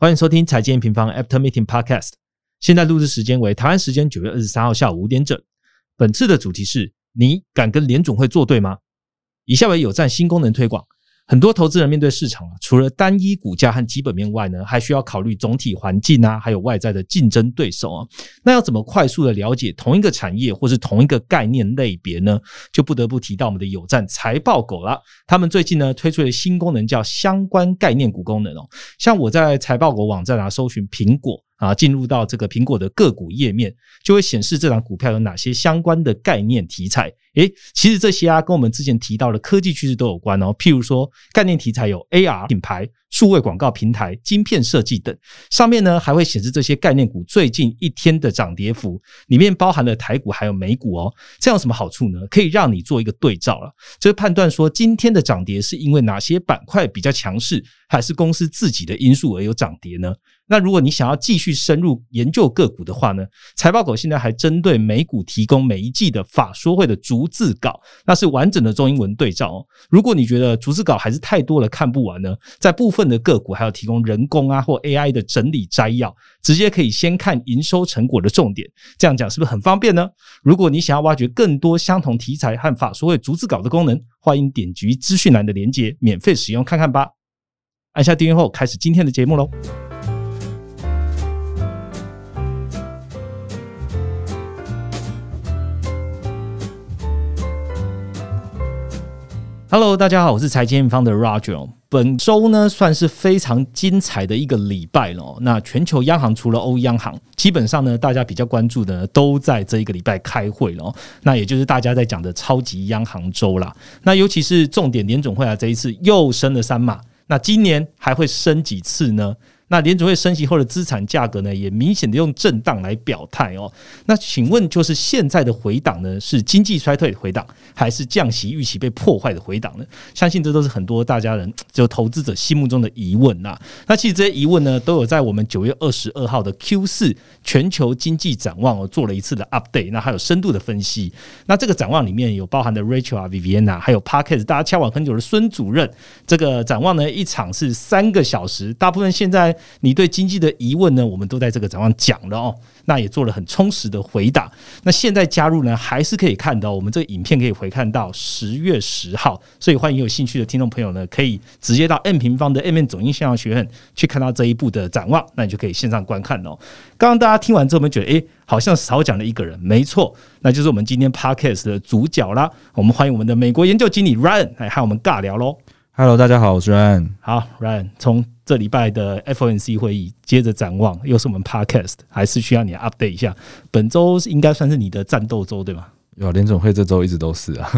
欢迎收听财经平方 After Meeting Podcast。现在录制时间为台湾时间九月二十三号下午五点整。本次的主题是：你敢跟联总会作对吗？以下为有赞新功能推广。很多投资人面对市场啊，除了单一股价和基本面外呢，还需要考虑总体环境啊，还有外在的竞争对手啊。那要怎么快速的了解同一个产业或是同一个概念类别呢？就不得不提到我们的有赞财报狗了。他们最近呢推出了新功能，叫相关概念股功能哦。像我在财报狗网站啊，搜寻苹果。啊，进入到这个苹果的个股页面，就会显示这档股票有哪些相关的概念题材。诶，其实这些啊，跟我们之前提到的科技趋势都有关哦。譬如说，概念题材有 AR 品牌、数位广告平台、晶片设计等。上面呢，还会显示这些概念股最近一天的涨跌幅，里面包含了台股还有美股哦。这样有什么好处呢？可以让你做一个对照了，就是判断说今天的涨跌是因为哪些板块比较强势，还是公司自己的因素而有涨跌呢？那如果你想要继续深入研究个股的话呢？财报狗现在还针对美股提供每一季的法说会的逐字稿，那是完整的中英文对照哦。如果你觉得逐字稿还是太多了看不完呢，在部分的个股还有提供人工啊或 AI 的整理摘要，直接可以先看营收成果的重点。这样讲是不是很方便呢？如果你想要挖掘更多相同题材和法说会逐字稿的功能，欢迎点击资讯栏的连接，免费使用看看吧。按下订阅后，开始今天的节目喽。Hello，大家好，我是财经方的 Roger。本周呢，算是非常精彩的一个礼拜了。那全球央行除了欧央行，基本上呢，大家比较关注的都在这一个礼拜开会了。那也就是大家在讲的超级央行周啦。那尤其是重点联总会啊，这一次又升了三码。那今年还会升几次呢？那联储会升息后的资产价格呢，也明显的用震荡来表态哦。那请问，就是现在的回档呢，是经济衰退回档，还是降息预期被破坏的回档呢？相信这都是很多大家人就投资者心目中的疑问呐。那其实这些疑问呢，都有在我们九月二十二号的 Q 四全球经济展望哦做了一次的 update，那还有深度的分析。那这个展望里面有包含的 Rachel 啊、Viviana，还有 Parkes 大家敲碗很久的孙主任。这个展望呢，一场是三个小时，大部分现在。你对经济的疑问呢？我们都在这个展望讲了哦，那也做了很充实的回答。那现在加入呢，还是可以看到我们这个影片可以回看到十月十号，所以欢迎有兴趣的听众朋友呢，可以直接到 M 平方的 M N 总音线上学院去看到这一部的展望，那你就可以线上观看哦。刚刚大家听完之后，我们觉得诶，好像少讲了一个人，没错，那就是我们今天 Podcast 的主角啦。我们欢迎我们的美国研究经理 Ryan 来和我们尬聊喽。Hello，大家好，我是 Ryan。好，Ryan 从这礼拜的 FOMC 会议接着展望，又是我们 Podcast，还是需要你 update 一下。本周应该算是你的战斗周，对吗？有联总会这周一直都是啊，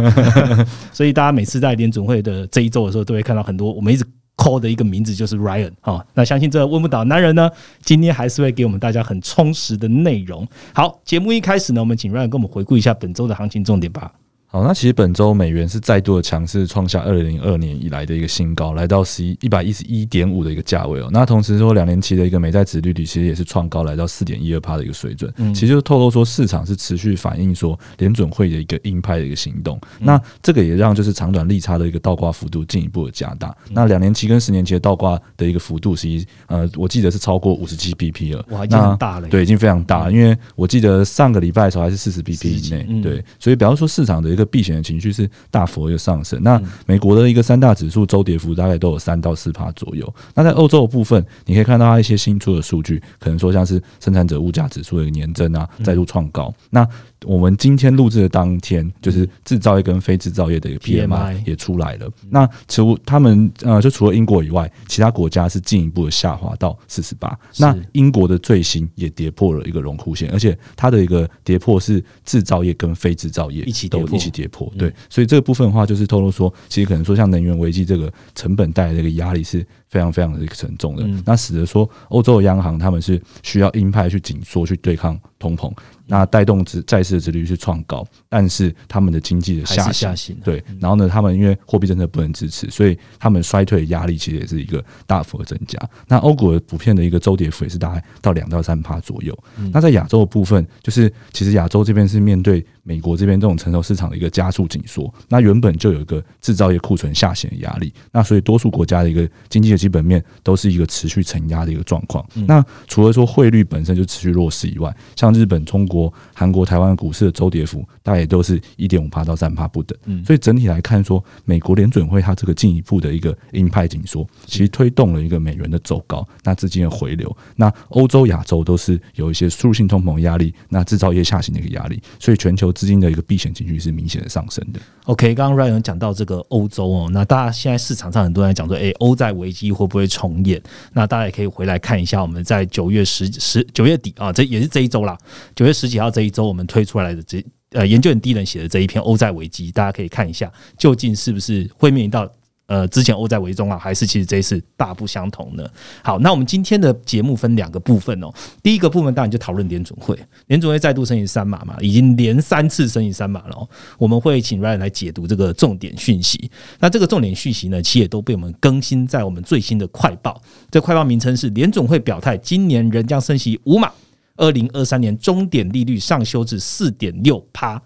所以大家每次在联总会的这一周的时候，都会看到很多我们一直 call 的一个名字，就是 Ryan 啊。那相信这问不倒男人呢，今天还是会给我们大家很充实的内容。好，节目一开始呢，我们请 Ryan 跟我们回顾一下本周的行情重点吧。好，那其实本周美元是再度的强势，创下二零零二年以来的一个新高，来到十一一百一十一点五的一个价位哦。那同时说，两年期的一个美债值利率其实也是创高，来到四点一二帕的一个水准。嗯，其实就透露说，市场是持续反映说联准会的一个鹰派的一个行动。那这个也让就是长短利差的一个倒挂幅度进一步的加大。那两年期跟十年期的倒挂的一个幅度，其实呃，我记得是超过五十七 BP 了。哇，已经大了。对，已经非常大。因为我记得上个礼拜的时候还是四十 BP 以内。对，所以比方说市场的一个避险的情绪是。是大幅一个上升。那美国的一个三大指数周跌幅大概都有三到四帕左右。那在欧洲的部分，你可以看到它一些新出的数据，可能说像是生产者物价指数的一个年增啊，再度创高。那我们今天录制的当天，就是制造业跟非制造业的一个 PMI 也出来了。那除他们呃，就除了英国以外，其他国家是进一步的下滑到四十八。那英国的最新也跌破了一个荣枯线，而且它的一个跌破是制造业跟非制造业一起都一起跌破。对，所以这个部分的话，就是透露说，其实可能说像能源危机这个成本带来的一个压力是非常非常的一个沉重的。那使得说欧洲的央行他们是需要鹰派去紧缩去对抗。通膨，那带动债债市的殖率是创高，但是他们的经济的下下行，对，然后呢，他们因为货币政策不能支持，所以他们衰退的压力其实也是一个大幅的增加。那欧股的普遍的一个周跌幅也是大概到两到三趴左右。那在亚洲的部分，就是其实亚洲这边是面对。美国这边这种成熟市场的一个加速紧缩，那原本就有一个制造业库存下行的压力，那所以多数国家的一个经济的基本面都是一个持续承压的一个状况。那除了说汇率本身就持续弱势以外，像日本、中国、韩国、台湾股市的周跌幅，大概也都是一点五帕到三帕不等。所以整体来看，说美国联准会它这个进一步的一个鹰派紧缩，其实推动了一个美元的走高，那资金的回流。那欧洲、亚洲都是有一些输入性通膨压力，那制造业下行的一个压力，所以全球。资金的一个避险情绪是明显的上升的。OK，刚刚 Ryan 讲到这个欧洲哦，那大家现在市场上很多人讲说，哎，欧债危机会不会重演？那大家也可以回来看一下，我们在九月十十九月底啊，这也是这一周啦，九月十几号这一周我们推出来的这呃研究很低人写的这一篇欧债危机，大家可以看一下，究竟是不是会面临到。呃，之前欧债为重啊，还是其实这一次大不相同呢？好，那我们今天的节目分两个部分哦。第一个部分当然就讨论联准会，联准会再度升级三码嘛，已经连三次升级三码了。我们会请 Ryan 来解读这个重点讯息。那这个重点讯息呢，其实也都被我们更新在我们最新的快报。这快报名称是联总会表态，今年仍将升息五码，二零二三年终点利率上修至四点六趴。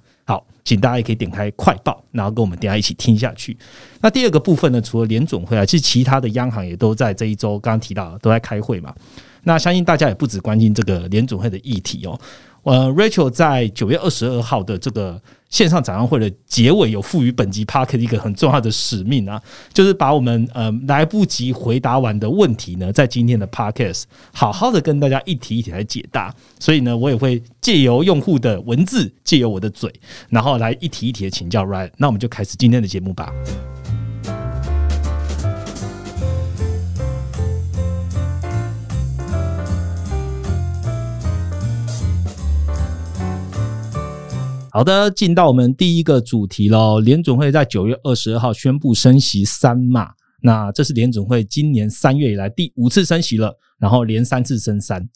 请大家也可以点开快报，然后跟我们大家一起听下去。那第二个部分呢，除了联总会啊，其实其他的央行也都在这一周刚刚提到都在开会嘛。那相信大家也不止关心这个联总会的议题哦。呃，Rachel 在九月二十二号的这个线上展望会的结尾，有赋予本集 Park 一个很重要的使命啊，就是把我们呃来不及回答完的问题呢，在今天的 Podcast 好好的跟大家一题一题来解答。所以呢，我也会借由用户的文字，借由我的嘴，然后来一题一题的请教 Ryan。那我们就开始今天的节目吧。好的，进到我们第一个主题喽。联准会在九月二十二号宣布升息三码，那这是联准会今年三月以来第五次升息了，然后连三次升三。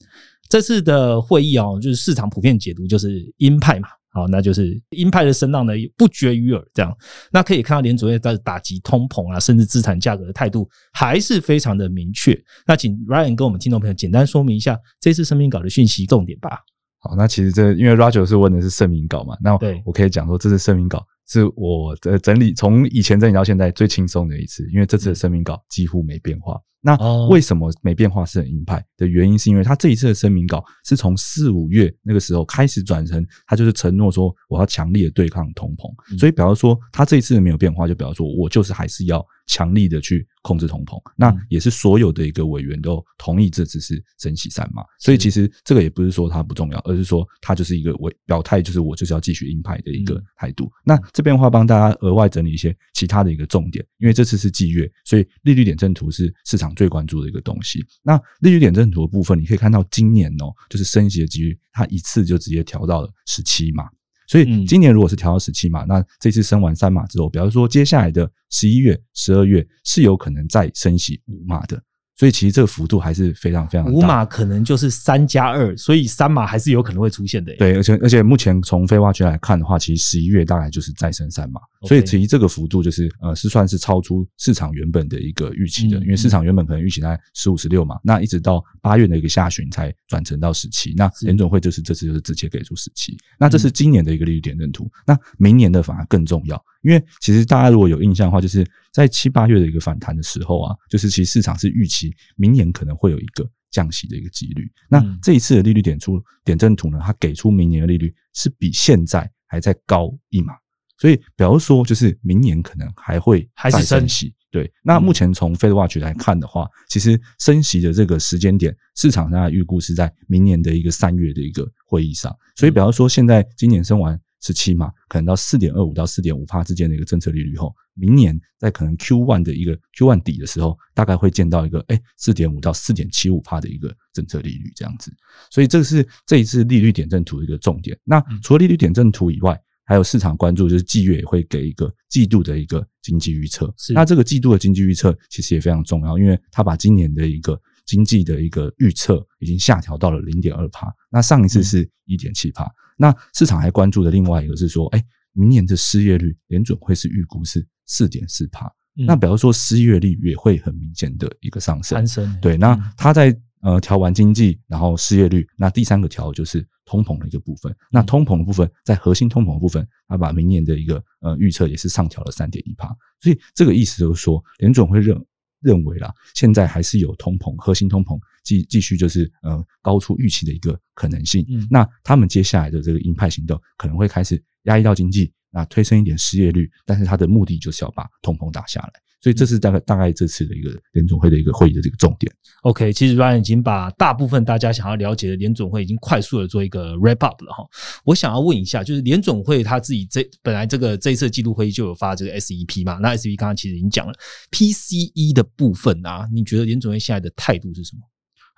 这次的会议哦，就是市场普遍解读就是鹰派嘛，好，那就是鹰派的声浪呢不绝于耳。这样，那可以看到联准会在打击通膨啊，甚至资产价格的态度还是非常的明确。那请 Ryan 跟我们听众朋友简单说明一下这次声明稿的讯息重点吧。好，那其实这因为 Roger 是问的是声明稿嘛，那我可以讲说，这次声明稿是我的整理，从以前整理到现在最轻松的一次，因为这次的声明稿几乎没变化。那为什么没变化是很鹰派的原因？是因为他这一次的声明稿是从四五月那个时候开始转成，他就是承诺说我要强力的对抗通膨，所以表示说他这一次没有变化，就表示说我就是还是要。强力的去控制通膨，那也是所有的一个委员都同意这次是升息三嘛，所以其实这个也不是说它不重要，而是说它就是一个委表态，就是我就是要继续鹰派的一个态度。那这边的话帮大家额外整理一些其他的一个重点，因为这次是季月，所以利率点阵图是市场最关注的一个东西。那利率点阵图的部分，你可以看到今年哦，就是升息的几率，它一次就直接调到了十七码。所以今年如果是调到十七码，那这次升完三码之后，比方说接下来的十一月、十二月是有可能再升息五码的。所以其实这个幅度还是非常非常大，五码可能就是三加二，所以三码还是有可能会出现的。对，而且而且目前从非挖区来看的话，其实十一月大概就是再升三码，所以其实这个幅度就是呃是算是超出市场原本的一个预期的，因为市场原本可能预期在十五十六嘛，那一直到八月的一个下旬才转成到十七，那联总会就是这次就是直接给出十七，那这是今年的一个利率点阵图，那明年的反而更重要。因为其实大家如果有印象的话，就是在七八月的一个反弹的时候啊，就是其实市场是预期明年可能会有一个降息的一个几率。那这一次的利率点出点阵图呢，它给出明年的利率是比现在还在高一码，所以表示说就是明年可能还会还是升息。对，那目前从 Fed Watch 来看的话，其实升息的这个时间点，市场上预估是在明年的一个三月的一个会议上。所以，比方说现在今年升完。十七嘛，可能到四点二五到四点五帕之间的一个政策利率后，明年在可能 Q one 的一个 Q one 底的时候，大概会见到一个哎四点五到四点七五帕的一个政策利率这样子。所以这个是这一次利率点阵图的一个重点。那除了利率点阵图以外，还有市场关注就是季月也会给一个季度的一个经济预测。那这个季度的经济预测其实也非常重要，因为它把今年的一个经济的一个预测已经下调到了零点二帕，那上一次是一点七帕。那市场还关注的另外一个是说，哎，明年的失业率联准会是预估是四点四帕，那比如说失业率也会很明显的一个上升。对，那它在呃调完经济，然后失业率，那第三个调就是通膨的一个部分。那通膨的部分，在核心通膨的部分，它把明年的一个呃预测也是上调了三点一帕。所以这个意思就是说，联准会认。认为啦，现在还是有通膨，核心通膨继继续就是呃高出预期的一个可能性。那他们接下来的这个鹰派行动可能会开始压抑到经济，那推升一点失业率，但是它的目的就是要把通膨打下来。所以这是大概大概这次的一个联总会的一个会议的这个重点。OK，其实 Ryan 已经把大部分大家想要了解的联总会已经快速的做一个 wrap up 了哈。我想要问一下，就是联总会他自己这本来这个这一次季度会议就有发这个 SEP 嘛？那 SEP 刚刚其实已经讲了 PCE 的部分啊，你觉得联总会现在的态度是什么？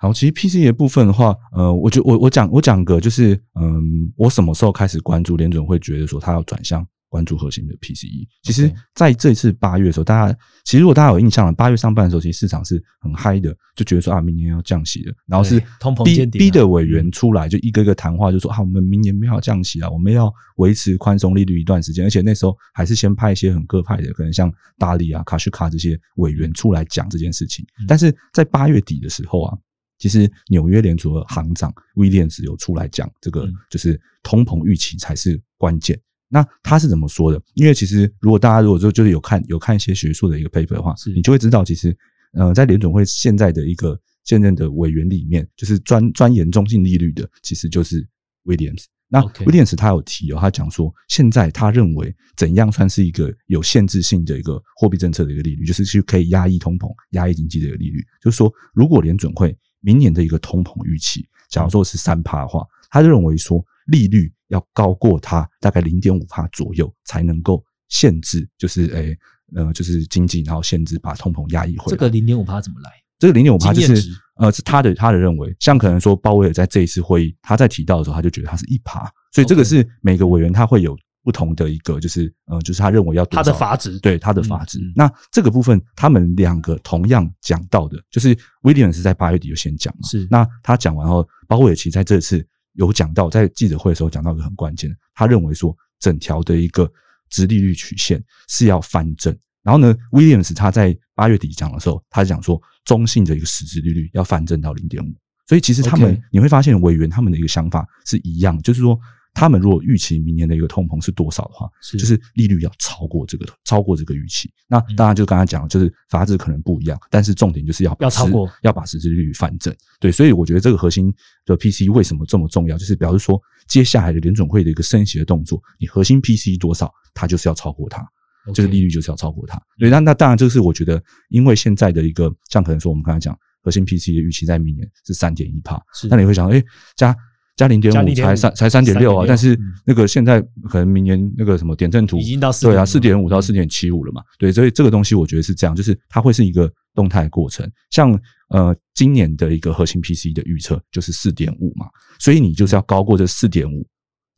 好，其实 PCE 的部分的话，呃，我就我我讲我讲个就是，嗯，我什么时候开始关注联准会，觉得说他要转向？关注核心的 PCE，其实在这次八月的时候，大家其实如果大家有印象了，八月上半的时候，其实市场是很嗨的，就觉得说啊，明年要降息了，然后是逼逼的委员出来，就一个个谈话，就说啊，我们明年没有降息啊，我们要维持宽松利率一段时间，而且那时候还是先派一些很各派的，可能像大力啊、卡什卡这些委员出来讲这件事情。但是在八月底的时候啊，其实纽约联储的行长威廉斯有出来讲，这个就是通膨预期才是关键。那他是怎么说的？因为其实如果大家如果说就是有看有看一些学术的一个 paper 的话，你就会知道，其实呃，在联总会现在的一个现任的委员里面，就是专专研中性利率的，其实就是威廉斯。那威廉斯他有提哦，他讲说，现在他认为怎样算是一个有限制性的一个货币政策的一个利率，就是去可以压抑通膨、压抑经济的一个利率。就是说，如果联准会明年的一个通膨预期，假如说是三趴的话，他就认为说利率。要高过它大概零点五帕左右，才能够限制，就是诶，呃，就是经济，然后限制把通膨压抑回来。这个零点五帕怎么来？这个零点五帕就是呃，是他的他的认为，像可能说鲍威尔在这一次会议，他在提到的时候，他就觉得他是一趴，所以这个是每个委员他会有不同的一个，就是呃，就是他认为要他的法值，对他的阀值。那这个部分，他们两个同样讲到的，就是威廉是在八月底就先讲嘛，是那他讲完后，鲍威尔其实在这次。有讲到在记者会的时候讲到一个很关键的，他认为说整条的一个直利率曲线是要翻正。然后呢，Williams 他在八月底讲的时候，他讲说中性的一个实质利率要翻正到零点五。所以其实他们你会发现委员他们的一个想法是一样，就是说。他们如果预期明年的一个通膨是多少的话，就是利率要超过这个，超过这个预期。那当然就刚才讲，就是法制可能不一样，但是重点就是要要超过，要把实质利率反正。对，所以我觉得这个核心的 PC 为什么这么重要，就是表示说接下来的联准会的一个升息的动作，你核心 PC 多少，它就是要超过它，这个利率就是要超过它。对，那那当然这个是我觉得，因为现在的一个像可能说我们刚才讲核心 PC 的预期在明年是三点一帕，那你会想，哎，加。加零点五才三才三点六啊，但是那个现在可能明年那个什么点阵图已经到对啊四点五到四点七五了嘛，对，所以这个东西我觉得是这样，就是它会是一个动态过程。像呃今年的一个核心 PC 的预测就是四点五嘛，所以你就是要高过这四点五。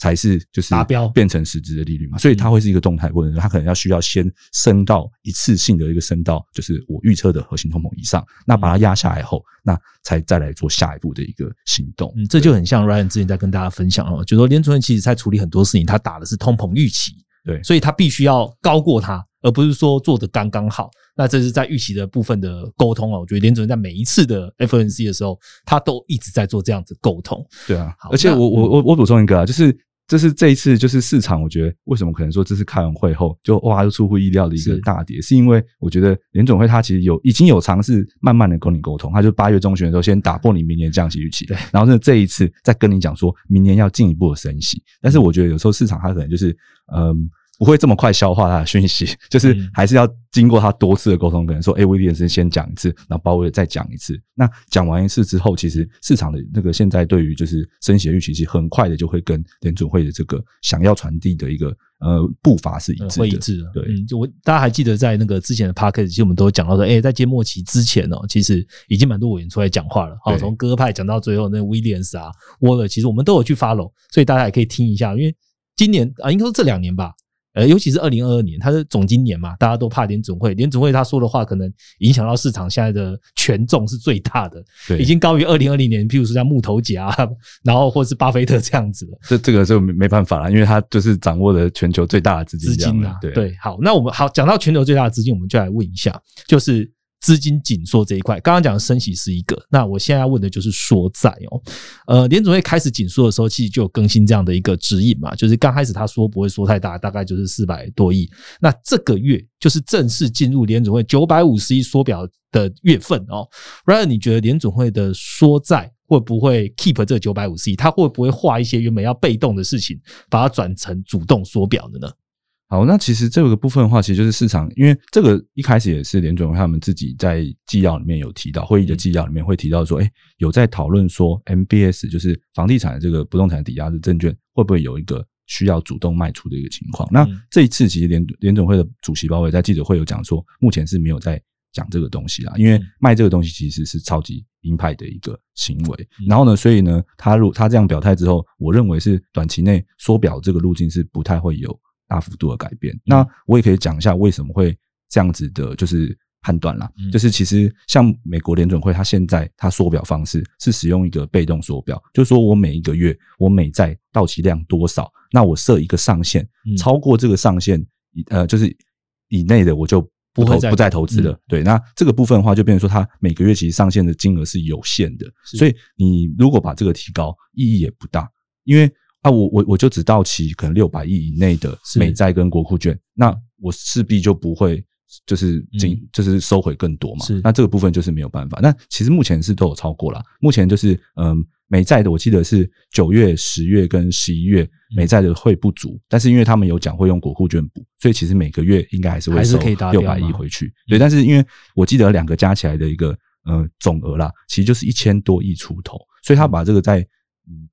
才是就是达标变成实质的利率嘛，所以它会是一个动态过程，它可能要需要先升到一次性的一个升到，就是我预测的核心通膨以上，那把它压下来后，那才再来做下一步的一个行动。嗯，这就很像 Ryan 之前在跟大家分享哦，就说联储会其实在处理很多事情，他打的是通膨预期，对，所以他必须要高过它，而不是说做的刚刚好。那这是在预期的部分的沟通哦，我觉得联准会在每一次的 FNC 的时候，他都一直在做这样子沟通。对啊，而且我我我我补充一个啊，就是。这是这一次就是市场，我觉得为什么可能说这次开完会后就哇，就出乎意料的一个大跌，是因为我觉得联总会他其实有已经有尝试慢慢的跟你沟通，他就八月中旬的时候先打破你明年降息预期，对，然后呢这一次再跟你讲说明年要进一步的升息，但是我觉得有时候市场它可能就是嗯。不会这么快消化他的讯息，就是还是要经过他多次的沟通，可能说，哎，威廉斯先讲一次，然后鲍威尔再讲一次。那讲完一次之后，其实市场的那个现在对于就是升息预期，其实很快的就会跟联准会的这个想要传递的一个呃步伐是一致，会一致的。对，就我大家还记得在那个之前的 p a c k e 其实我们都讲到说，哎，在揭末期之前哦，其实已经蛮多委员出来讲话了。好，从鸽派讲到最后，那威廉斯啊、沃勒，其实我们都有去 follow，所以大家也可以听一下。因为今年啊，应该说这两年吧。呃，尤其是二零二二年，它是总今年嘛，大家都怕联准会，联准会他说的话可能影响到市场现在的权重是最大的，对已经高于二零二零年，譬如说像木头夹，然后或是巴菲特这样子了。这这个就没没办法了，因为他就是掌握了全球最大的资金资金啊，对对，好，那我们好讲到全球最大的资金，我们就来问一下，就是资金紧缩这一块。刚刚讲的升息是一个，那我现在要问的就是缩债哦。呃，联总会开始紧缩的时候，其实就有更新这样的一个指引嘛，就是刚开始他说不会缩太大，大概就是四百多亿。那这个月就是正式进入联总会九百五十亿缩表的月份哦。Ryan，你觉得联总会的缩债会不会 keep 这九百五十亿？他会不会画一些原本要被动的事情，把它转成主动缩表的呢？好，那其实这个部分的话，其实就是市场，因为这个一开始也是联准会他们自己在纪要里面有提到，会议的纪要里面会提到说，哎，有在讨论说 MBS 就是房地产的这个不动产抵押的证券会不会有一个需要主动卖出的一个情况？那这一次其实联联总会的主席鲍威在记者会有讲说，目前是没有在讲这个东西啦，因为卖这个东西其实是超级鹰派的一个行为。然后呢，所以呢，他如他这样表态之后，我认为是短期内缩表这个路径是不太会有。大幅度的改变，那我也可以讲一下为什么会这样子的，就是判断啦。就是其实像美国联准会，它现在它缩表方式是使用一个被动缩表，就是说我每一个月我美债到期量多少，那我设一个上限，超过这个上限以呃就是以内的我就不投不再投资了。对，那这个部分的话，就变成说它每个月其实上限的金额是有限的，所以你如果把这个提高，意义也不大，因为。啊，我我我就只到期可能六百亿以内的美债跟国库券，那我势必就不会就是进就是收回更多嘛。那这个部分就是没有办法。那其实目前是都有超过了，目前就是嗯美债的，我记得是九月、十月跟十一月美债的会不足，但是因为他们有讲会用国库券补，所以其实每个月应该还是会收六百亿回去。对，但是因为我记得两个加起来的一个呃总额啦，其实就是一千多亿出头，所以他把这个在。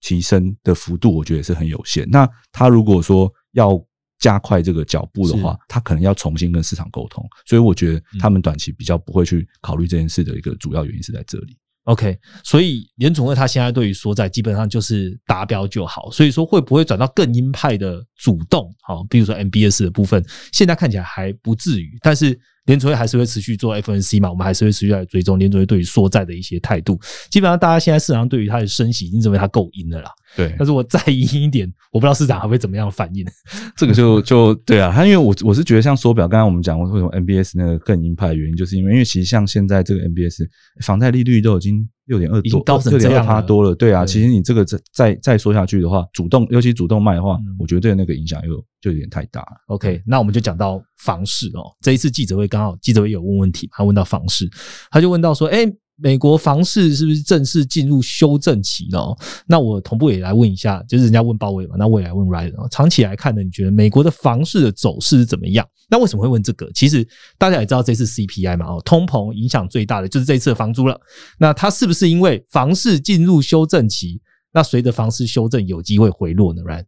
提升的幅度，我觉得也是很有限。那他如果说要加快这个脚步的话，他可能要重新跟市场沟通。所以我觉得他们短期比较不会去考虑这件事的一个主要原因是在这里。OK，所以联总会他现在对于缩债基本上就是达标就好。所以说会不会转到更鹰派的主动？好，比如说 MBS 的部分，现在看起来还不至于，但是。联储会还是会持续做 FNC 嘛？我们还是会持续来追踪联储会对于缩债的一些态度。基本上，大家现在市场对于它的升息已经认为它够阴的啦。对，但是我再阴一点，我不知道市场还会怎么样反应。这个就就对啊，他因为我我是觉得像缩表，刚刚我们讲过为什么 MBS 那个更鹰派的原因，就是因为因为其实像现在这个 MBS 房贷利率都已经六点二多，六点二趴多了。对啊，其实你这个再再再说下去的话，主动尤其主动卖的话，我觉得对那个影响又就有点太大了。OK，那我们就讲到房市哦。这一次记者会刚好记者会有问问题，他问到房市，他就问到说：“哎。”美国房市是不是正式进入修正期了？那我同步也来问一下，就是人家问鲍威嘛，那我也来问 Ryan 长期来看呢，你觉得美国的房市的走势是怎么样？那为什么会问这个？其实大家也知道这次 CPI 嘛，哦，通膨影响最大的就是这次的房租了。那它是不是因为房市进入修正期？那随着房市修正，有机会回落呢？Ryan，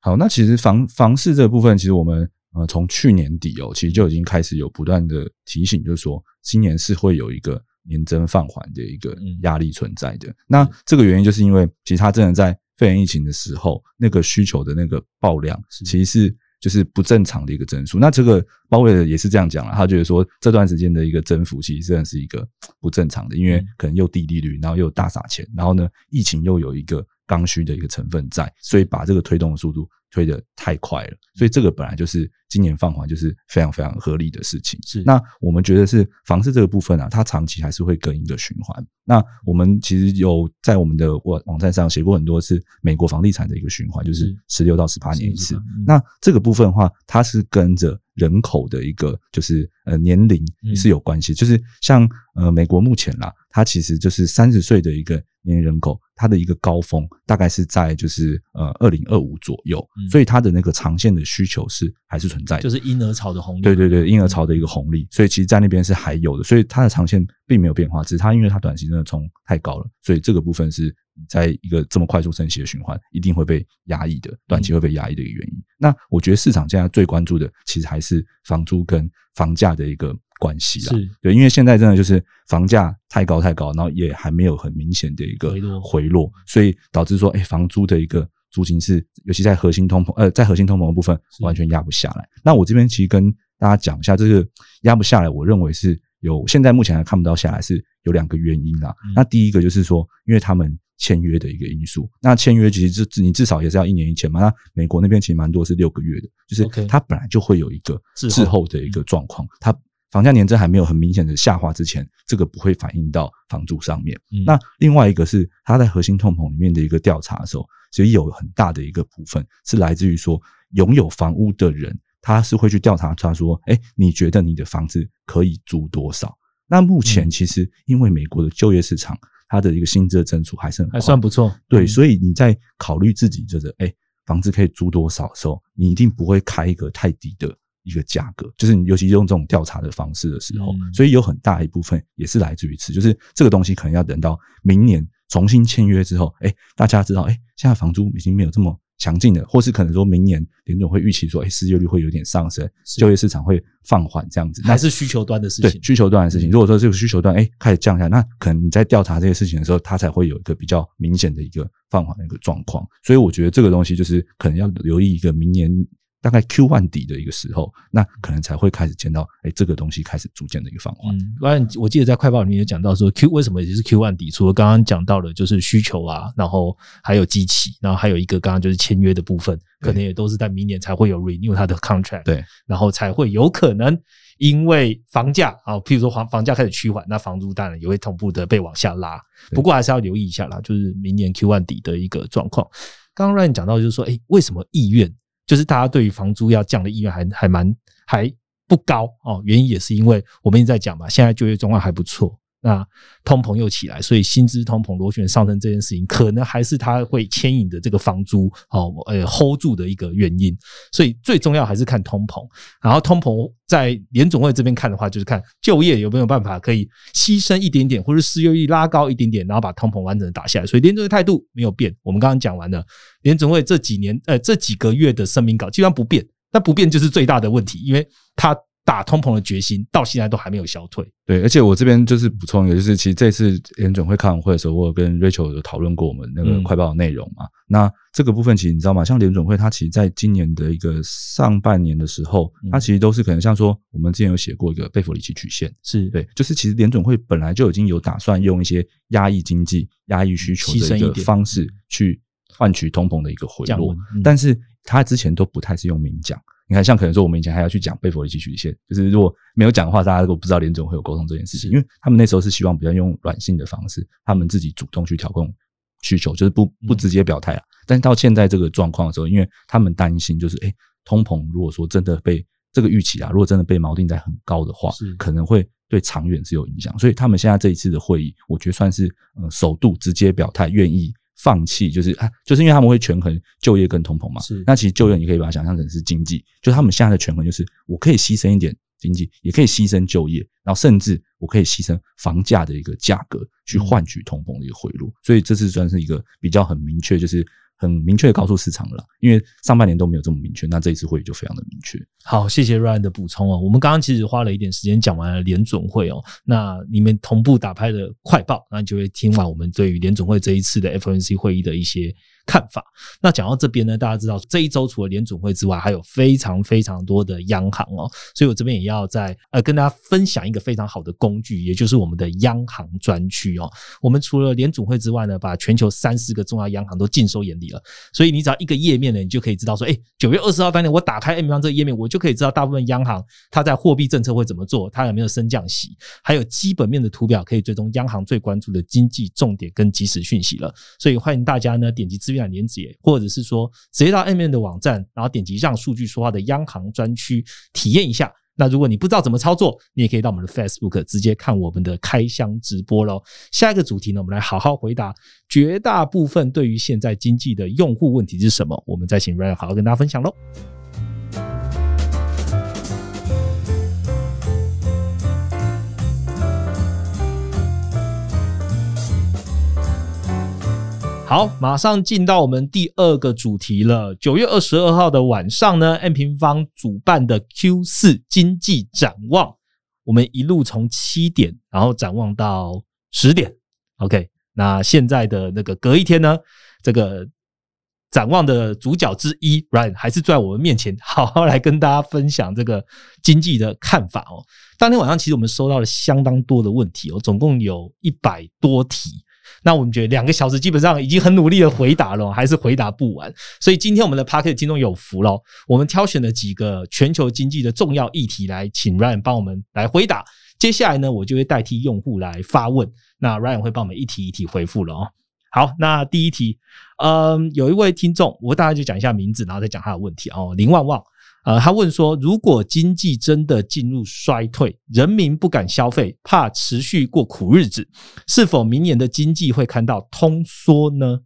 好，那其实房房市这部分，其实我们呃从去年底哦，其实就已经开始有不断的提醒，就是说今年是会有一个。年增放缓的一个压力存在的，那这个原因就是因为其实它真的在肺炎疫情的时候，那个需求的那个爆量，其实是就是不正常的一个增速。那这个鲍威尔也是这样讲了，他觉得说这段时间的一个增幅其实真的是一个不正常的，因为可能又低利率，然后又大撒钱，然后呢疫情又有一个刚需的一个成分在，所以把这个推动的速度。推的太快了，所以这个本来就是今年放缓，就是非常非常合理的事情。是那我们觉得是房市这个部分啊，它长期还是会跟一个循环。那我们其实有在我们的网网站上写过很多次美国房地产的一个循环，就是十六到十八年一次。那这个部分的话，它是跟着人口的一个就是呃年龄是有关系，就是像呃美国目前啦，它其实就是三十岁的一个。年人口它的一个高峰大概是在就是呃二零二五左右，所以它的那个长线的需求是还是存在，就是婴儿潮的红利。对对对，婴儿潮的一个红利，所以其实在那边是还有的，所以它的长线并没有变化，只是它因为它短期真的冲太高了，所以这个部分是在一个这么快速升息的循环一定会被压抑的，短期会被压抑的一个原因。那我觉得市场现在最关注的其实还是房租跟房价的一个。关系啦，对，因为现在真的就是房价太高太高，然后也还没有很明显的一个回落，所以导致说，哎，房租的一个租金是，尤其在核心通膨，呃，在核心通膨的部分完全压不下来。那我这边其实跟大家讲一下，这个压不下来，我认为是有现在目前还看不到下来，是有两个原因啦。那第一个就是说，因为他们签约的一个因素，那签约其实至你至少也是要一年一签嘛。那美国那边其实蛮多是六个月的，就是它本来就会有一个滞后的一个状况，它。房价年增还没有很明显的下滑之前，这个不会反映到房租上面。那另外一个是他在核心通膨里面的一个调查的时候，其实有很大的一个部分是来自于说拥有房屋的人，他是会去调查他说：“哎，你觉得你的房子可以租多少？”那目前其实因为美国的就业市场，它的一个薪资的增速还是很还算不错，对，所以你在考虑自己就是哎房子可以租多少的时候，你一定不会开一个太低的。一个价格，就是你尤其用这种调查的方式的时候，所以有很大一部分也是来自于此，就是这个东西可能要等到明年重新签约之后，哎，大家知道，哎，现在房租已经没有这么强劲了，或是可能说明年联总会预期说，哎，失业率会有点上升，就业市场会放缓这样子，还是需求端的事情，需求端的事情。如果说这个需求端哎开始降下，那可能你在调查这些事情的时候，它才会有一个比较明显的一个放缓的一个状况。所以我觉得这个东西就是可能要留意一个明年。大概 Q one 底的一个时候，那可能才会开始见到，哎，这个东西开始逐渐的一个放缓。嗯，然我记得在快报里面有讲到说，Q 为什么也是 Q one 底？除了刚刚讲到的，就是需求啊，然后还有机器，然后还有一个刚刚就是签约的部分，可能也都是在明年才会有 renew 它的 contract。对，然后才会有可能因为房价啊，譬如说房房价开始趋缓，那房租当然也会同步的被往下拉。不过还是要留意一下啦，就是明年 Q one 底的一个状况。刚刚 Ryan 讲到就是说，哎，为什么意愿？就是大家对于房租要降的意愿还还蛮还不高哦，原因也是因为我们一直在讲嘛，现在就业状况还不错。那通膨又起来，所以薪资通膨螺旋上升这件事情，可能还是它会牵引的这个房租哦，呃，hold 住的一个原因。所以最重要还是看通膨。然后通膨在联总会这边看的话，就是看就业有没有办法可以牺牲一点点，或者失业率拉高一点点，然后把通膨完整的打下来。所以联总会态度没有变。我们刚刚讲完了，联总会这几年呃这几个月的声明稿基本上不变，但不变就是最大的问题，因为它。打通膨的决心到现在都还没有消退。对，而且我这边就是补充一个，就是其实这次联准会开完会的时候，我有跟 Rachel 有讨论过我们那个快报的内容嘛。那这个部分其实你知道吗？像联准会，它其实在今年的一个上半年的时候，它其实都是可能像说我们之前有写过一个贝弗里奇曲线，是对，就是其实联准会本来就已经有打算用一些压抑经济、压抑需求的一个方式去换取通膨的一个回落，但是它之前都不太是用明讲。你看，像可能说我们以前还要去讲贝弗利奇曲线，就是如果没有讲的话，大家都不知道联总会有沟通这件事情，因为他们那时候是希望比较用软性的方式，他们自己主动去调控需求，就是不不直接表态啊。但是到现在这个状况的时候，因为他们担心就是，哎，通膨如果说真的被这个预期啊，如果真的被锚定在很高的话，可能会对长远是有影响。所以他们现在这一次的会议，我觉得算是嗯首度直接表态，愿意。放弃就是啊，就是因为他们会权衡就业跟通膨嘛。是，那其实就业你可以把它想象成是经济，就他们现在的权衡就是我可以牺牲一点经济，也可以牺牲就业，然后甚至我可以牺牲房价的一个价格去换取通膨的一个回路。所以这次算是一个比较很明确，就是。很明确的告诉市场了，因为上半年都没有这么明确，那这一次会议就非常的明确。好，谢谢 Ryan 的补充哦。我们刚刚其实花了一点时间讲完了联准会哦，那你们同步打开的快报，那你就会听完我们对于联准会这一次的 FNC 会议的一些。看法。那讲到这边呢，大家知道这一周除了联总会之外，还有非常非常多的央行哦，所以我这边也要在呃跟大家分享一个非常好的工具，也就是我们的央行专区哦。我们除了联总会之外呢，把全球三四个重要央行都尽收眼底了。所以你只要一个页面呢，你就可以知道说，哎，九月二十号当天我打开 M 方这个页面，我就可以知道大部分央行它在货币政策会怎么做，它有没有升降息，还有基本面的图表可以追踪央行最关注的经济重点跟即时讯息了。所以欢迎大家呢点击资。资源连接，或者是说直接到 M N 的网站，然后点击让数据说话的央行专区体验一下。那如果你不知道怎么操作，你也可以到我们的 Facebook 直接看我们的开箱直播喽。下一个主题呢，我们来好好回答绝大部分对于现在经济的用户问题是什么？我们再请 Ryan 好好跟大家分享喽。好，马上进到我们第二个主题了。九月二十二号的晚上呢，M 平方主办的 Q 四经济展望，我们一路从七点，然后展望到十点。OK，那现在的那个隔一天呢，这个展望的主角之一，Ryan 还是在我们面前好好来跟大家分享这个经济的看法哦。当天晚上其实我们收到了相当多的问题哦，总共有一百多题。那我们觉得两个小时基本上已经很努力的回答了，还是回答不完。所以今天我们的 p a r k e t 听众有福了，我们挑选了几个全球经济的重要议题来请 Ryan 帮我们来回答。接下来呢，我就会代替用户来发问，那 Ryan 会帮我们一题一题回复了哦。好，那第一题，嗯，有一位听众，我大概就讲一下名字，然后再讲他的问题哦。林旺旺，呃，他问说，如果经济真的进入衰退，人民不敢消费，怕持续过苦日子，是否明年的经济会看到通缩呢？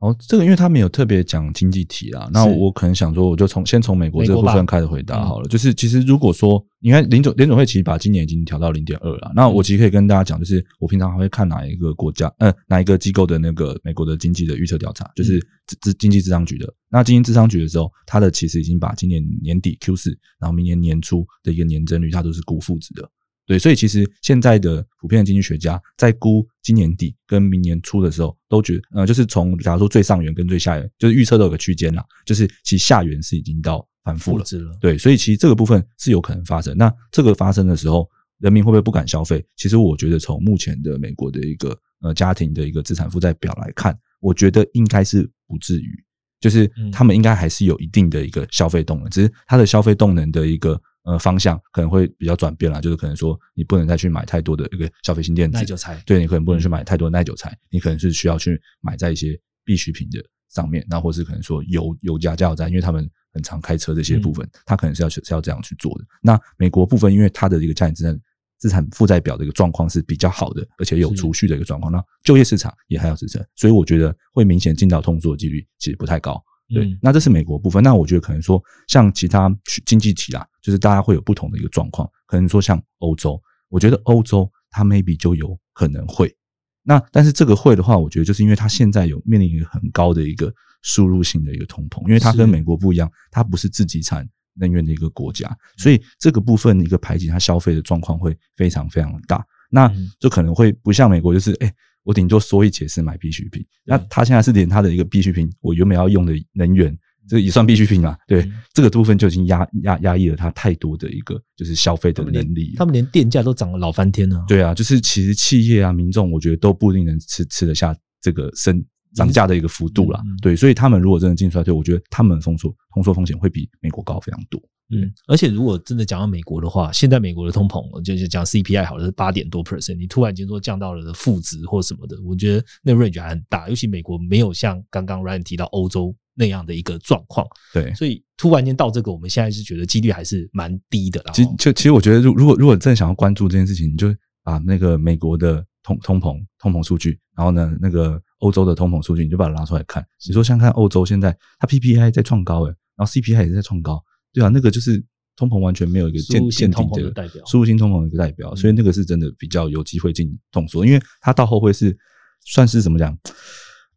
来。哦，这个因为他没有特别讲经济体啦，那我可能想说，我就从先从美国这部分开始回答好了。就是其实如果说，你看林总联总会其实把今年已经调到零点二了，那我其实可以跟大家讲，就是我平常还会看哪一个国家，呃，哪一个机构的那个美国的经济的预测调查，就是资经济智商局的。那经济智商局的时候，它的其实已经把今年年底 Q 四，然后明年年初的一个年增率，它都是估负值的。对，所以其实现在的普遍的经济学家在估今年底跟明年初的时候，都觉得，呃，就是从假如说最上缘跟最下缘，就是预测都有个区间啦，就是其下缘是已经到反复了。对，所以其实这个部分是有可能发生。那这个发生的时候，人民会不会不敢消费？其实我觉得从目前的美国的一个呃家庭的一个资产负债表来看，我觉得应该是不至于，就是他们应该还是有一定的一个消费动能，只是它的消费动能的一个。呃，方向可能会比较转变了，就是可能说你不能再去买太多的一个消费性电子，耐久材，对你可能不能去买太多耐久材，你可能是需要去买在一些必需品的上面，那或是可能说油油价加油站，因为他们很常开车这些部分，他可能是要是要这样去做的。那美国部分，因为它的一个家庭资产资产负债表的一个状况是比较好的，而且有储蓄的一个状况，那就业市场也还要支撑，所以我觉得会明显进到通缩的几率其实不太高。对，那这是美国部分。那我觉得可能说，像其他经济体啊，就是大家会有不同的一个状况。可能说像欧洲，我觉得欧洲它 maybe 就有可能会。那但是这个会的话，我觉得就是因为它现在有面临一个很高的一个输入性的一个通膨，因为它跟美国不一样，它不是自己产能源的一个国家，所以这个部分一个排挤它消费的状况会非常非常的大。那就可能会不像美国，就是哎。我顶多说一节是买必需品，那它现在是连它的一个必需品，我原本要用的能源，这也算必需品嘛？对，这个部分就已经压压压抑了他太多的一个就是消费的能力。他们连电价都涨了老翻天了。对啊，就是其实企业啊、民众，我觉得都不一定能吃吃得下这个升涨价的一个幅度了。对，所以他们如果真的进衰退，我觉得他们通缩通缩风险会比美国高非常多。嗯，而且如果真的讲到美国的话，现在美国的通膨就是讲 CPI 好了是八点多 percent，你突然间说降到了负值或什么的，我觉得那 range 还很大。尤其美国没有像刚刚 Ryan 提到欧洲那样的一个状况，对，所以突然间到这个，我们现在是觉得几率还是蛮低的啦。其实，就其实我觉得，如如果如果真的想要关注这件事情，你就把那个美国的通通膨通膨数据，然后呢，那个欧洲的通膨数据，你就把它拿出来看。你说像看欧洲现在，它 PPI 在创高诶，然后 CPI 也是在创高。对啊，那个就是通膨完全没有一个见见底的代表，输入性通膨的一个代表，所以那个是真的比较有机会进通缩，因为它到后会是算是怎么讲？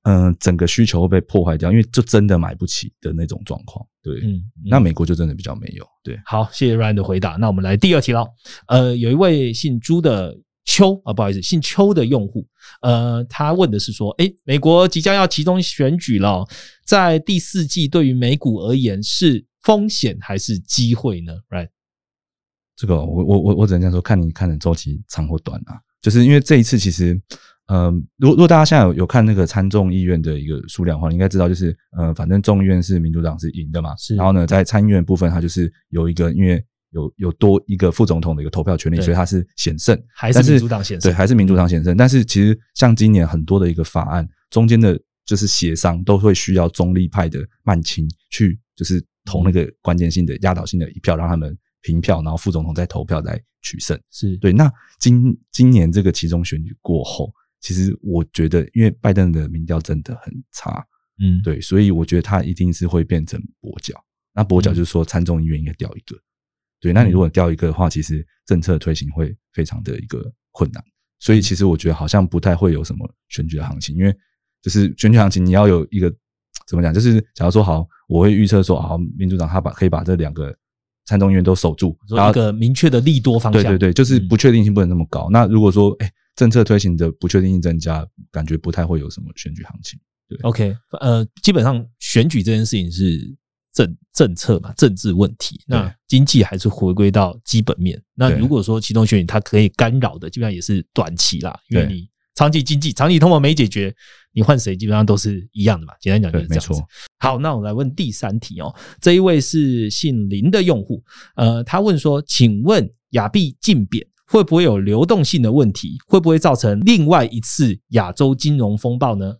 嗯，整个需求会被破坏掉，因为就真的买不起的那种状况。对，嗯，那美国就真的比较没有。对，好，谢谢 Ryan 的回答。那我们来第二题了。呃，有一位姓朱的邱啊，不好意思，姓邱的用户，呃，他问的是说，哎，美国即将要集中选举了，在第四季对于美股而言是。风险还是机会呢？Right？这个我我我我只能这样说，看你看的周期长或短啊。就是因为这一次其实，嗯，如果如果大家现在有有看那个参众议院的一个数量的话，你应该知道，就是呃，反正众议院是民主党是赢的嘛。是。然后呢，在参议院部分，它就是有一个，因为有有多一个副总统的一个投票权利，所以它是险胜。还是民主党险胜？对，还是民主党险胜。但是其实像今年很多的一个法案中间的，就是协商都会需要中立派的曼青去，就是。投那个关键性的压倒性的一票，让他们平票，然后副总统再投票来取胜。是对。那今今年这个其中选举过后，其实我觉得，因为拜登的民调真的很差，嗯，对，所以我觉得他一定是会变成跛脚。那跛脚就是说参众议院应该掉一个。对，那你如果掉一个的话，其实政策推行会非常的一个困难。所以其实我觉得好像不太会有什么选举的行情，因为就是选举行情你要有一个。怎么讲？就是假如说好，我会预测说，好，民主党他把可以把这两个参众议院都守住，然后一个明确的利多方向。对对对，就是不确定性不能那么高。那如果说，哎，政策推行的不确定性增加，感觉不太会有什么选举行情。对，OK，呃，基本上选举这件事情是政政策嘛，政治问题，那经济还是回归到基本面。那如果说其中选举，它可以干扰的，基本上也是短期啦，因为你长期经济、长期通货没解决，你换谁基本上都是一样的嘛。简单讲就是这样子。好，那我来问第三题哦，这一位是姓林的用户，呃，他问说，请问亚币竞贬？会不会有流动性的问题？会不会造成另外一次亚洲金融风暴呢？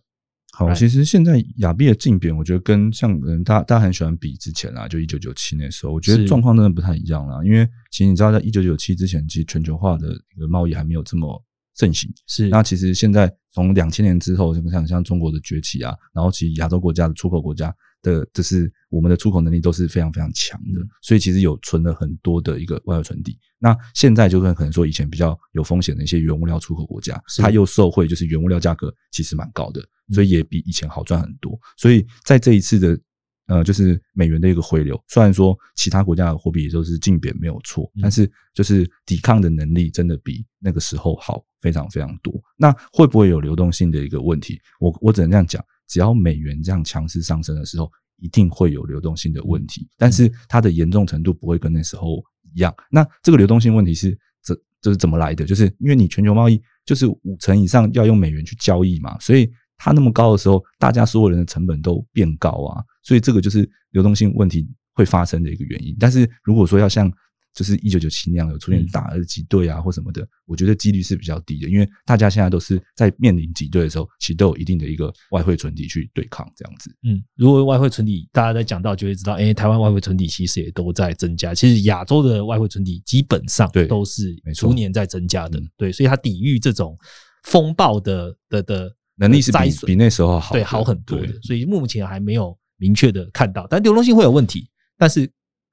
好，其实现在亚币的竞贬，我觉得跟像嗯，大大家很喜欢比之前啊，就一九九七那时候，我觉得状况真的不太一样了。因为其实你知道，在一九九七之前，其实全球化的一个贸易还没有这么盛行。是，那其实现在从两千年之后，像像中国的崛起啊，然后其实亚洲国家的出口国家。的，就是我们的出口能力都是非常非常强的，所以其实有存了很多的一个外汇存底。那现在就跟可能说以前比较有风险的一些原物料出口国家，它又受惠，就是原物料价格其实蛮高的，所以也比以前好赚很多。所以在这一次的呃，就是美元的一个回流，虽然说其他国家的货币也都是竞贬没有错，但是就是抵抗的能力真的比那个时候好非常非常多。那会不会有流动性的一个问题？我我只能这样讲。只要美元这样强势上升的时候，一定会有流动性的问题，但是它的严重程度不会跟那时候一样。那这个流动性问题是怎就是怎么来的？就是因为你全球贸易就是五成以上要用美元去交易嘛，所以它那么高的时候，大家所有人的成本都变高啊，所以这个就是流动性问题会发生的一个原因。但是如果说要像就是一九九七那样有出现大额挤兑啊或什么的，我觉得几率是比较低的，因为大家现在都是在面临挤兑的时候，其实都有一定的一个外汇存底去对抗这样子。嗯，如果外汇存底，大家在讲到就会知道，哎，台湾外汇存底其实也都在增加。其实亚洲的外汇存底基本上都是逐年在增加的，对，所以它抵御这种风暴的的的能力是比比那时候好，对，好很多的。所以目前还没有明确的看到，但流动性会有问题，但是。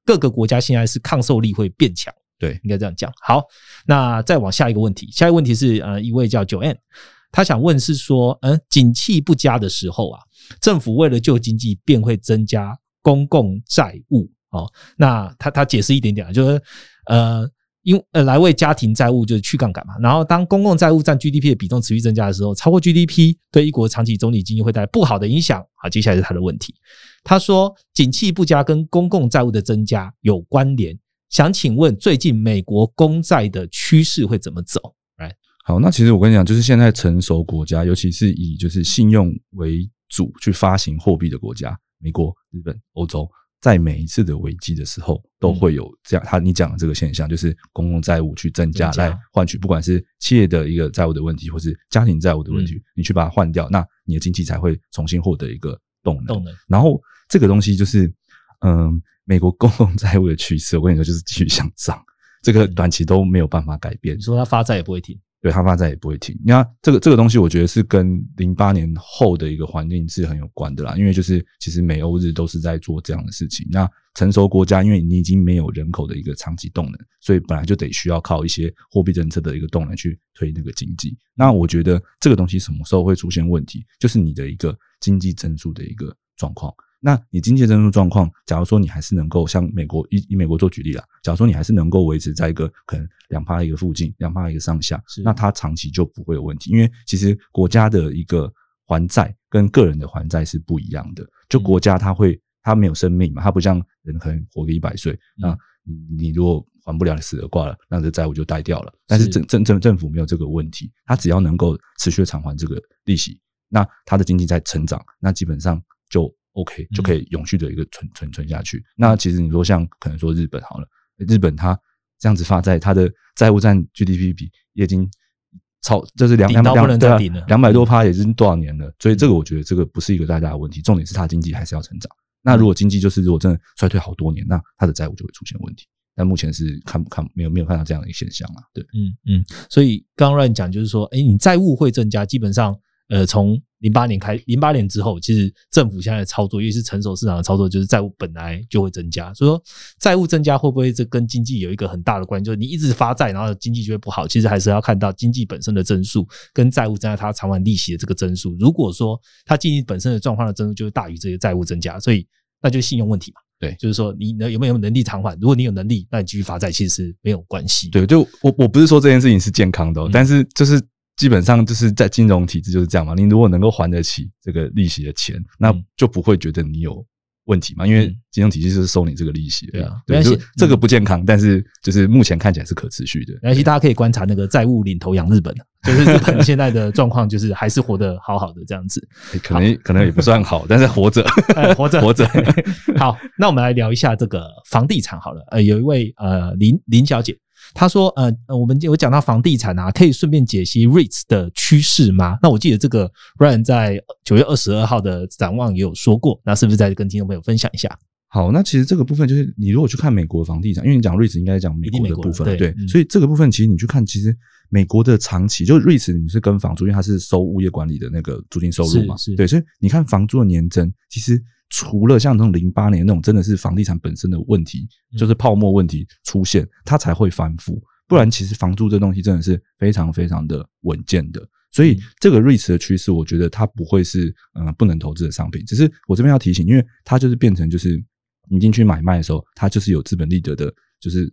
各个国家现在是抗受力会变强，对，应该这样讲。好，那再往下一个问题，下一个问题是呃，一位叫九 N，他想问是说，嗯，景气不佳的时候啊，政府为了救经济，便会增加公共债务。哦，那他他解释一点点啊，就是呃。因呃来为家庭债务就是去杠杆嘛，然后当公共债务占 GDP 的比重持续增加的时候，超过 GDP 对一国长期总体经济会带来不好的影响。好，接下来是他的问题。他说，景气不佳跟公共债务的增加有关联，想请问最近美国公债的趋势会怎么走？来，好，那其实我跟你讲，就是现在成熟国家，尤其是以就是信用为主去发行货币的国家，美国、日本、欧洲。在每一次的危机的时候，都会有这样他你讲的这个现象，就是公共债务去增加来换取，不管是企业的一个债务的问题，或是家庭债务的问题，你去把它换掉，那你的经济才会重新获得一个动能。动能。然后这个东西就是，嗯，美国公共债务的趋势，我跟你说就是继续向上，这个短期都没有办法改变。你说它发债也不会停。对，它发债也不会停。你看，这个这个东西，我觉得是跟零八年后的一个环境是很有关的啦。因为就是其实美欧日都是在做这样的事情。那成熟国家，因为你已经没有人口的一个长期动能，所以本来就得需要靠一些货币政策的一个动能去推那个经济。那我觉得这个东西什么时候会出现问题，就是你的一个经济增速的一个状况。那你经济增速状况，假如说你还是能够像美国以以美国做举例啦，假如说你还是能够维持在一个可能两趴一个附近，两趴一个上下，那它长期就不会有问题。因为其实国家的一个还债跟个人的还债是不一样的。就国家它会它没有生命嘛，它不像人可能活个一百岁。那你你如果还不了，死了挂了，那这债务就带掉了。但是政政政政府没有这个问题，它只要能够持续偿还这个利息，那它的经济在成长，那基本上就。OK，就可以永续的一个存存存下去。那其实你说像可能说日本好了，日本它这样子发债，它的债务占 GDP 比已经超，就是两两两对啊，两百多趴也是多少年了。所以这个我觉得这个不是一个太大的问题，重点是它经济还是要成长。那如果经济就是如果真的衰退好多年，那它的债务就会出现问题。但目前是看不看没有没有看到这样的一个现象啊。对，嗯嗯。所以刚刚乱讲就是说，哎，你债务会增加，基本上。呃，从零八年开，零八年之后，其实政府现在的操作，尤其是成熟市场的操作，就是债务本来就会增加。所以说，债务增加会不会这跟经济有一个很大的关系？就是你一直发债，然后经济就会不好。其实还是要看到经济本身的增速跟债务增加它偿还利息的这个增速。如果说它经济本身的状况的增速就是大于这些债务增加，所以那就信用问题嘛。对，就是说你能有没有能力偿还？如果你有能力，那你继续发债其实没有关系。对，就我我不是说这件事情是健康的，但是就是。基本上就是在金融体制就是这样嘛。你如果能够还得起这个利息的钱，那就不会觉得你有。问题嘛，因为金融体系就是收你这个利息，对啊，没关系，这个不健康，但是就是目前看起来是可持续的。而且，大家可以观察那个债务领头羊日本，就是日本现在的状况，就是还是活得好好的这样子，可能可能也不算好，但是活着，活着，活着。好，那我们来聊一下这个房地产好了。呃，有一位呃林林小姐。他说：“呃，我们有讲到房地产啊，可以顺便解析 REITs 的趋势吗？那我记得这个 Ryan 在九月二十二号的展望也有说过，那是不是再跟听众朋友分享一下？好，那其实这个部分就是你如果去看美国房地产，因为你讲 REITs 应该讲美国的部分，对，所以这个部分其实你去看，其实美国的长期就 REITs 你是跟房租，因为它是收物业管理的那个租金收入嘛，对，所以你看房租的年增，其实。”除了像那种零八年那种真的是房地产本身的问题，就是泡沫问题出现，它才会反复。不然，其实房租这东西真的是非常非常的稳健的。所以，这个瑞驰的趋势，我觉得它不会是嗯不能投资的商品。只是我这边要提醒，因为它就是变成就是你进去买卖的时候，它就是有资本利得的，就是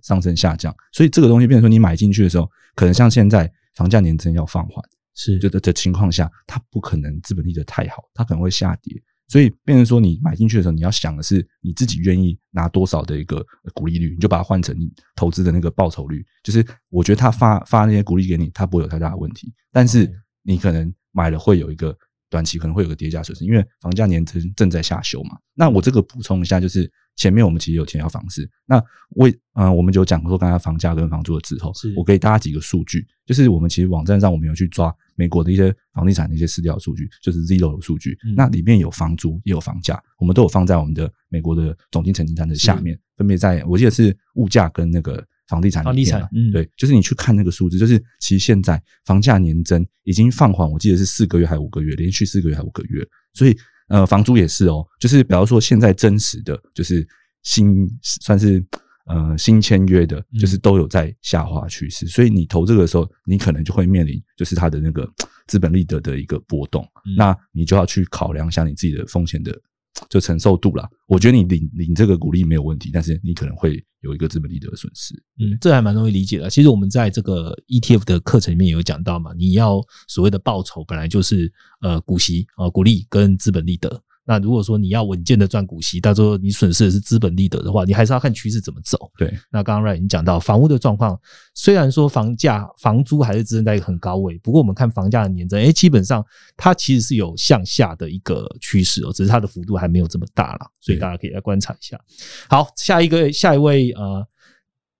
上升下降。所以这个东西变成说，你买进去的时候，可能像现在房价年增要放缓，是就的的情况下，它不可能资本利得太好，它可能会下跌。所以，变成说你买进去的时候，你要想的是你自己愿意拿多少的一个股利率，你就把它换成你投资的那个报酬率。就是我觉得他发发那些股利给你，他不会有太大的问题，但是你可能买了会有一个短期可能会有个跌价损失，因为房价年增正在下修嘛。那我这个补充一下，就是前面我们其实有提到房市，那为嗯，我们就讲说刚才房价跟房租的滞后，我给大家几个数据，就是我们其实网站上我们有去抓。美国的一些房地产的一些市调数据，就是 Zero 的数据，那里面有房租也有房价，我们都有放在我们的美国的总经成绩单的下面，分别在我记得是物价跟那个房地产。房地产，嗯，对，就是你去看那个数字，就是其实现在房价年增已经放缓，我记得是四个月还五个月，连续四个月还五个月，所以呃，房租也是哦，就是比方说现在真实的就是新算是。呃，新签约的，就是都有在下滑趋势，所以你投这个的时候，你可能就会面临就是它的那个资本利得的一个波动，那你就要去考量一下你自己的风险的就承受度啦。我觉得你领领这个股利没有问题，但是你可能会有一个资本利得的损失。嗯，这还蛮容易理解的。其实我们在这个 ETF 的课程里面有讲到嘛，你要所谓的报酬本来就是呃股息啊股利跟资本利得。那如果说你要稳健的赚股息，到时候你损失的是资本利得的话，你还是要看趋势怎么走。对，那刚刚 Ray 已经讲到房屋的状况，虽然说房价、房租还是支撑在一个很高位，不过我们看房价的年增，哎，基本上它其实是有向下的一个趋势哦，只是它的幅度还没有这么大了，所以大家可以来观察一下。好，下一个下一位呃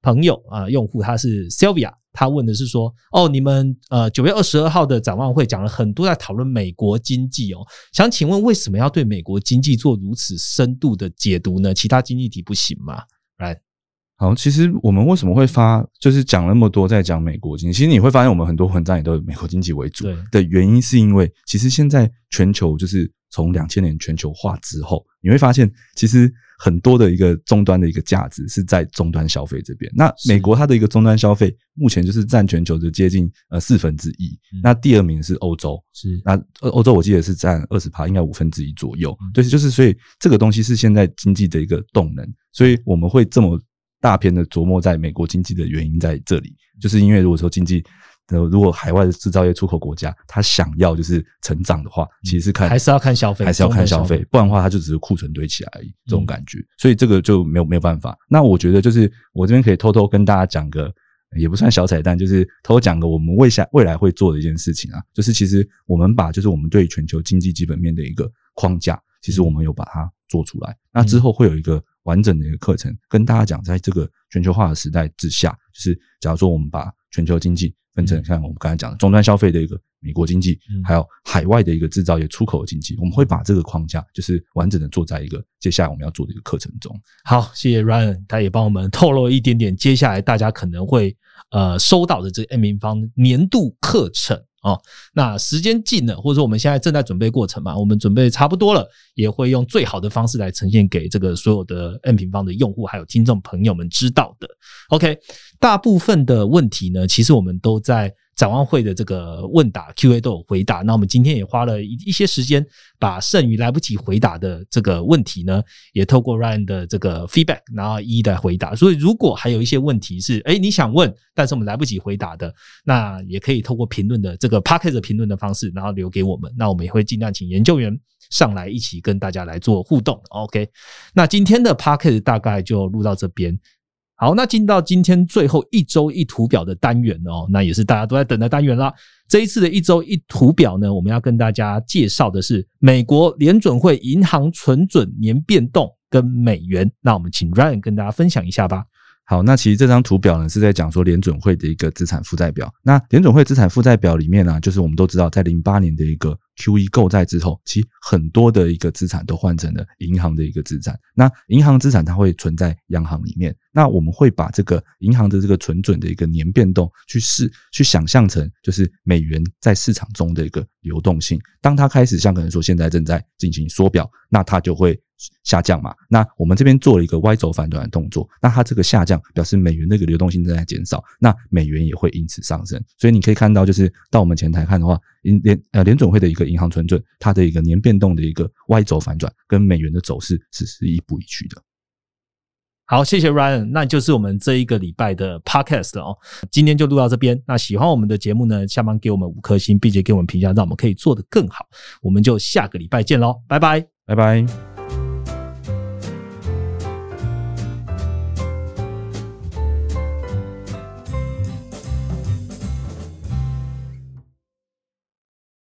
朋友啊用户他是 Sylvia。他问的是说，哦，你们呃九月二十二号的展望会讲了很多在讨论美国经济哦，想请问为什么要对美国经济做如此深度的解读呢？其他经济体不行吗？来，好，其实我们为什么会发，就是讲那么多在讲美国经济，其实你会发现我们很多文章也都以美国经济为主的原因，是因为其实现在全球就是从两千年全球化之后，你会发现其实。很多的一个终端的一个价值是在终端消费这边。那美国它的一个终端消费目前就是占全球的接近呃四分之一。那第二名是欧洲，是那欧洲我记得是占二十趴，应该五分之一左右。对，就是所以这个东西是现在经济的一个动能。所以我们会这么大片的琢磨在美国经济的原因在这里，就是因为如果说经济。呃，如果海外的制造业出口国家，他想要就是成长的话，其实是看还是要看消费，还是要看消费，不然的话，它就只是库存堆起来而已，这种感觉。所以这个就没有没有办法。那我觉得就是我这边可以偷偷跟大家讲个，也不算小彩蛋，就是偷偷讲个我们未下未来会做的一件事情啊，就是其实我们把就是我们对全球经济基本面的一个框架，其实我们有把它做出来。那之后会有一个完整的一个课程，跟大家讲，在这个全球化的时代之下，就是假如说我们把全球经济分成像我们刚才讲的终端消费的一个美国经济，还有海外的一个制造业出口的经济，我们会把这个框架就是完整的做在一个接下来我们要做的一个课程中。好，谢谢 Ryan，他也帮我们透露一点点接下来大家可能会呃收到的这个 M 平方年度课程。哦，那时间近了，或者说我们现在正在准备过程嘛，我们准备差不多了，也会用最好的方式来呈现给这个所有的 N 平方的用户还有听众朋友们知道的。OK，大部分的问题呢，其实我们都在展望会的这个问答 Q&A 都有回答。那我们今天也花了一一些时间，把剩余来不及回答的这个问题呢，也透过 Ryan 的这个 feedback，然后一一的回答。所以如果还有一些问题是，哎，你想问，但是我们来不及回答的，那也可以透过评论的这个 p a c k e t 评论的方式，然后留给我们。那我们也会尽量请研究员上来一起跟大家来做互动。OK，那今天的 p a c k e t 大概就录到这边。好，那进到今天最后一周一图表的单元哦，那也是大家都在等的单元啦。这一次的一周一图表呢，我们要跟大家介绍的是美国联准会银行存准年变动跟美元。那我们请 Ryan 跟大家分享一下吧。好，那其实这张图表呢是在讲说联准会的一个资产负债表。那联准会资产负债表里面呢，就是我们都知道，在零八年的一个 Q E 购债之后，其实很多的一个资产都换成了银行的一个资产。那银行资产它会存在央行里面，那我们会把这个银行的这个存准的一个年变动去试去想象成就是美元在市场中的一个流动性。当它开始像可能说现在正在进行缩表，那它就会。下降嘛？那我们这边做了一个 Y 轴反转的动作，那它这个下降表示美元那个流动性正在减少，那美元也会因此上升。所以你可以看到，就是到我们前台看的话，银联呃联总会的一个银行存准，它的一个年变动的一个 Y 轴反转，跟美元的走势是是一步一趋的。好，谢谢 Ryan，那就是我们这一个礼拜的 Podcast 哦。今天就录到这边。那喜欢我们的节目呢，下方给我们五颗星，并且给我们评价，让我们可以做得更好。我们就下个礼拜见喽，拜拜，拜拜。